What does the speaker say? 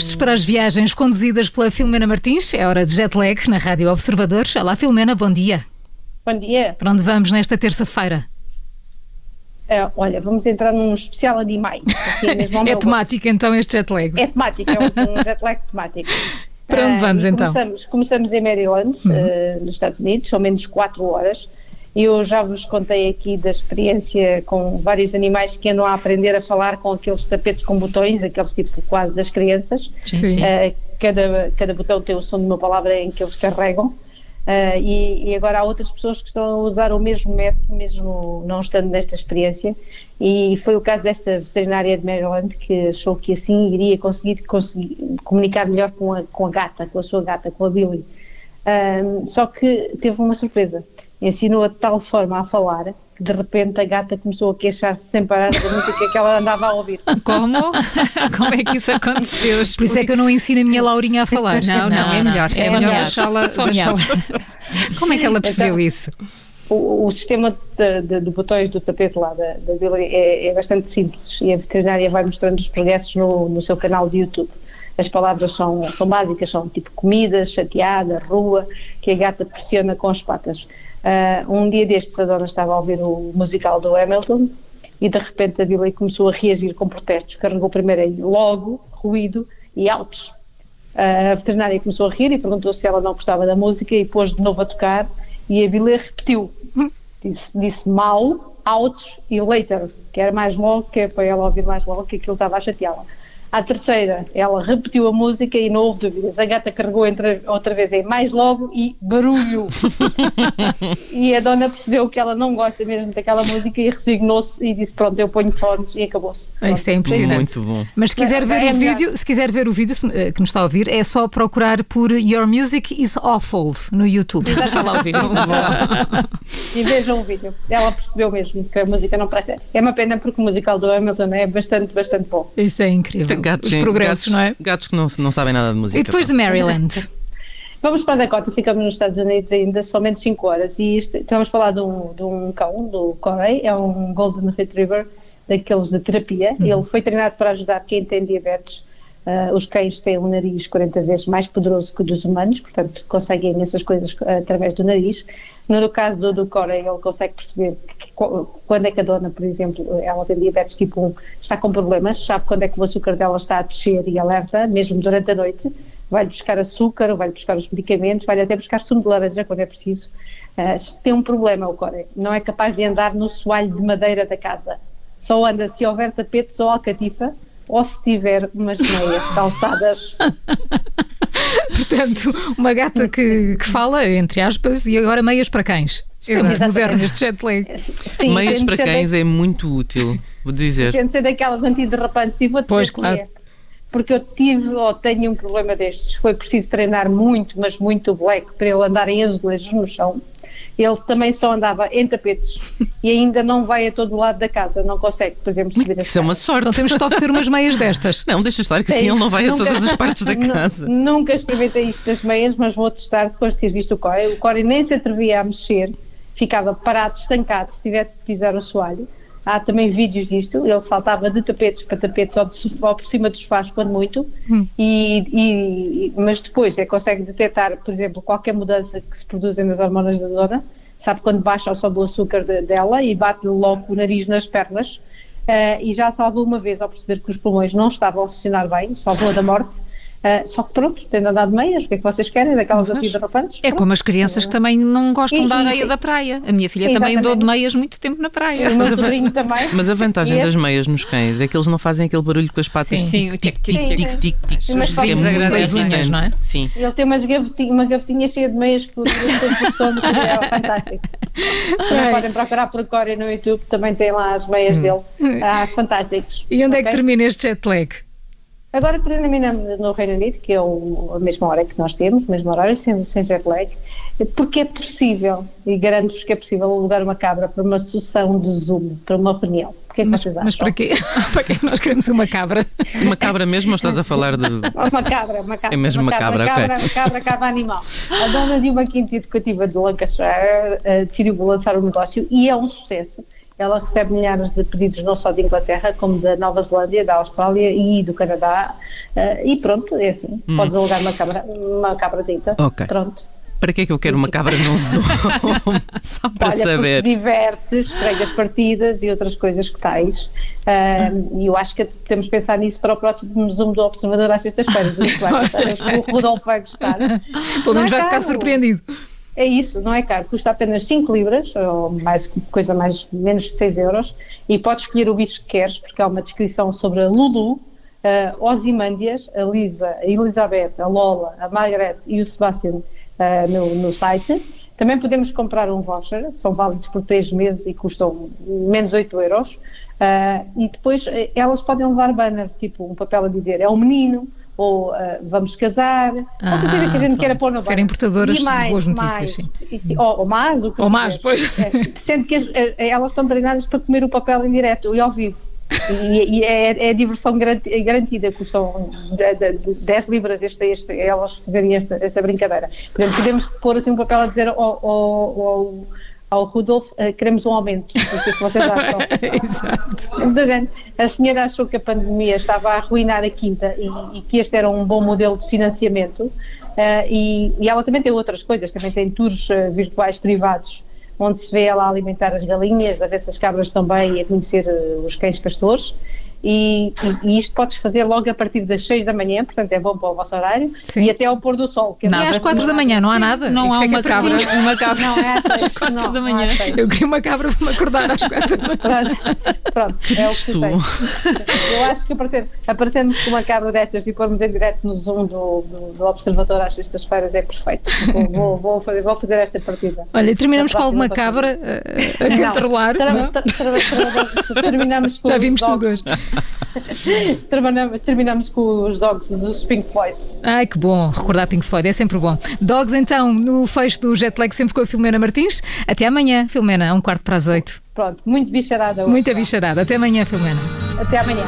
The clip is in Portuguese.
Prepostos para as viagens conduzidas pela Filomena Martins, é hora de jet lag na Rádio Observadores. Olá, Filomena, bom dia. Bom dia. Para onde vamos nesta terça-feira? É, olha, vamos entrar num especial animais. Assim, é temático então este jet lag? É temático, é um, um jet lag temático. Para onde vamos uh, então? Começamos, começamos em Maryland, uhum. uh, nos Estados Unidos, são menos 4 horas. Eu já vos contei aqui da experiência com vários animais que andam a aprender a falar com aqueles tapetes com botões, aqueles tipo quase das crianças. Sim. Uh, cada, cada botão tem o som de uma palavra em que eles carregam. Uh, e, e, agora há outras pessoas que estão a usar o mesmo método, mesmo não estando nesta experiência, e foi o caso desta veterinária de Maryland que achou que assim iria conseguir, conseguir comunicar melhor com a, com a gata, com a sua gata, com a Billy. Uh, só que teve uma surpresa, ensinou-a de tal forma a falar que de repente a gata começou a queixar-se sem parar da música que ela andava a ouvir. Como? Como é que isso aconteceu? Por isso é que eu não ensino a minha Laurinha a falar. Não, não, não é melhor. É, é melhor deixá-la. Como é que ela percebeu então, isso? O, o, sistema de, de, de, botões do tapete lá da, da Billy é, é, bastante simples e a veterinária vai mostrando os progressos no, no seu canal de YouTube. As palavras são, são básicas, são tipo comida, chateada, rua, que a gata pressiona com as patas. Uh, um dia destes a dona estava a ouvir o musical do Hamilton e de repente a Billy começou a reagir com protestos. Carregou primeiro em logo, ruído e altos. Uh, a veterinária começou a rir e perguntou se ela não gostava da música e pôs de novo a tocar e a Billy repetiu. Disse, disse mal, out e later, que era mais logo, que é para ela ouvir mais logo, que aquilo estava a chateá-la. À terceira, ela repetiu a música e não houve dúvidas. A gata carregou entre, outra vez em mais logo e barulho. e a dona percebeu que ela não gosta mesmo daquela música e resignou-se e disse: Pronto, eu ponho fones e acabou-se. Isto é impressionante. Muito bom. Mas se quiser ver é o vídeo, se quiser ver o vídeo eh, que nos está a ouvir, é só procurar por Your Music is Awful no YouTube. Está lá o vídeo. e vejam o vídeo. Ela percebeu mesmo que a música não presta. É uma pena porque o musical do Hamilton é bastante, bastante bom. Isto é incrível gatos, os progressos, gatos, não é? Gatos que não, não sabem nada de música. E depois de Maryland? Vamos para a Dakota, ficamos nos Estados Unidos ainda somente 5 horas e isto, vamos falar de um, de um cão, do Corey, é um Golden Retriever daqueles de terapia. Uhum. Ele foi treinado para ajudar quem tem diabetes. Uh, os cães têm um nariz 40 vezes mais poderoso que o dos humanos, portanto conseguem imensas coisas uh, através do nariz. No caso do, do Corey, ele consegue perceber que, que, quando é que a dona, por exemplo, ela tem diabetes tipo 1, está com problemas, sabe quando é que o açúcar dela está a descer e alerta, mesmo durante a noite, vai buscar açúcar, vai buscar os medicamentos, vai até buscar sumo de laranja quando é preciso. Uh, tem um problema o Corey, não é capaz de andar no soalho de madeira da casa, só anda se houver tapetes ou alcatifa, ou se tiver umas meias calçadas. Portanto, uma gata que, que fala, entre aspas, e agora meias para cães. Isto é muito moderno este jet lag. Sim, meias para cães é muito útil, vou dizer. Tem de ser daquelas antiderrapantes e vou-te Pois, claro. É. Porque eu tive ou tenho um problema destes. Foi preciso treinar muito, mas muito black para ele andar em azulejos no chão ele também só andava em tapetes e ainda não vai a todo lado da casa, não consegue, por exemplo, subir a Isso é uma sorte. Então temos que oferecer umas meias destas. Não, deixa estar que assim ele não vai a todas as partes da casa. Nunca experimentei isto das meias, mas vou testar depois de ter visto o Corey. O Corey nem se atrevia a mexer, ficava parado, estancado, se tivesse de pisar o soalho. Há também vídeos disto, ele saltava de tapetes para tapetes ou, de ou por cima dos sofás, quando muito, hum. e, e, mas depois é consegue detectar, por exemplo, qualquer mudança que se produzem nas hormonas da dona, sabe quando baixa ou sobe o açúcar de, dela e bate logo o nariz nas pernas, uh, e já salvou uma vez ao perceber que os pulmões não estavam a funcionar bem, salvou da morte, Uh, só que pronto, tendo andado meias, o que é que vocês querem? Daquelas Mas, apidrapantes? É como as crianças que também não gostam e, da areia e, da praia. A minha filha também andou de meias muito tempo na praia. O meu sobrinho também. Mas a vantagem das meias nos cães é que eles não fazem aquele barulho com as patas. Sim, sim, o tic-tic-tic. Mas é muito unhas, não é? Sim. Ele tem umas gavetinha, uma gavetinha cheia de meias que o tempo é fantástico. Também podem procurar por Corey no YouTube, também tem lá as meias hum. dele. Ah, fantásticos. E onde é que termina este jet lag? Agora terminamos no Reino Unido, que é o, a mesma hora que nós temos, o mesmo horário, sem, sem jet lag, porque é possível, e garanto-vos que é possível alugar uma cabra para uma sessão de Zoom, para uma reunião. Porquê mas, vocês acham? Mas para quê? para que nós queremos uma cabra? Uma cabra mesmo ou estás a falar de... Uma cabra, uma cabra. É mesmo uma, uma cabra, cabra, cabra, ok. Cabra, cabra, animal. A dona de uma quinta educativa de Lancashire uh, decidiu lançar o um negócio e é um sucesso ela recebe milhares de pedidos não só de Inglaterra, como da Nova Zelândia, da Austrália e do Canadá. Uh, e pronto, é assim. Hum. Podes alugar uma cabra, uma cabrazita. Ok. Pronto. Para que é que eu quero uma cabra num Zoom? Só para Olha, saber. divertes, pregas partidas e outras coisas que tais. e eu acho que temos que pensar nisso para o próximo Zoom do Observador às sextas-feiras. O Rodolfo vai gostar. Pelo menos é vai ficar surpreendido. É isso, não é caro, custa apenas 5 libras, ou mais, coisa mais, menos de 6 euros, e podes escolher o bicho que queres, porque há uma descrição sobre a Lulu, a Ozymandias, a Lisa, a Elizabeth, a Lola, a Margaret e o Sebastian uh, no, no site. Também podemos comprar um voucher, são válidos por 3 meses e custam menos 8 euros. Uh, e depois eh, elas podem levar banners, tipo um papel a dizer é um menino, ou uh, vamos casar, ah, qualquer coisa que a gente queira pôr no Serem portadoras de boas notícias, mais, sim. Ou, ou, mais, o que Ou mais, pois. É, sendo que as, elas estão treinadas para comer o papel em direto e ao vivo. E, e é, é, diversão garantida, custam 10 libras este, este, elas fazerem esta, esta brincadeira. Portanto, podemos pôr assim um papel a dizer ao, ao, ao ao Rudolf, uh, queremos um aumento. O que, é que vocês acham? Exato. A senhora achou que a pandemia estava a arruinar a quinta e, e que este era um bom modelo de financiamento. Uh, e, e, ela também tem outras coisas, também tem tours uh, virtuais privados, onde se vê ela alimentar as galinhas, a ver se as cabras estão bem e a conhecer os cães pastores e, e, isto podes fazer logo a partir das 6 da manhã, portanto é bom para o vosso horário, Sim. e até ao pôr do sol. Que é e às 4 da manhã não há nada? Não há é uma é cabra, uma cabra. Não, é às 6 não, da manhã. Eu queria uma cabra para me acordar às 4 da manhã. Pronto, é o que tem. Eu acho que aparecer, aparecermos com uma cabra destas e pormos em direto no Zoom do, do, do Observatório às sextas-feiras é perfeito. Vou, vou, vou, fazer, vou fazer esta partida. Olha, terminamos com alguma cabra a, a cantarolar? Terminamos com Já vimos tudo hoje. terminamos, com os Dogs dos Pink Floyd. Ai, que bom, recordar Pink Floyd é sempre bom. Dogs, então, no fecho do Jetlag, sempre com a Filomena Martins. Até amanhã, Filomena, um quarto para as oito. Pronto, muito bicharada hoje. Muita bicharada. Até amanhã, Filomena. Até amanhã.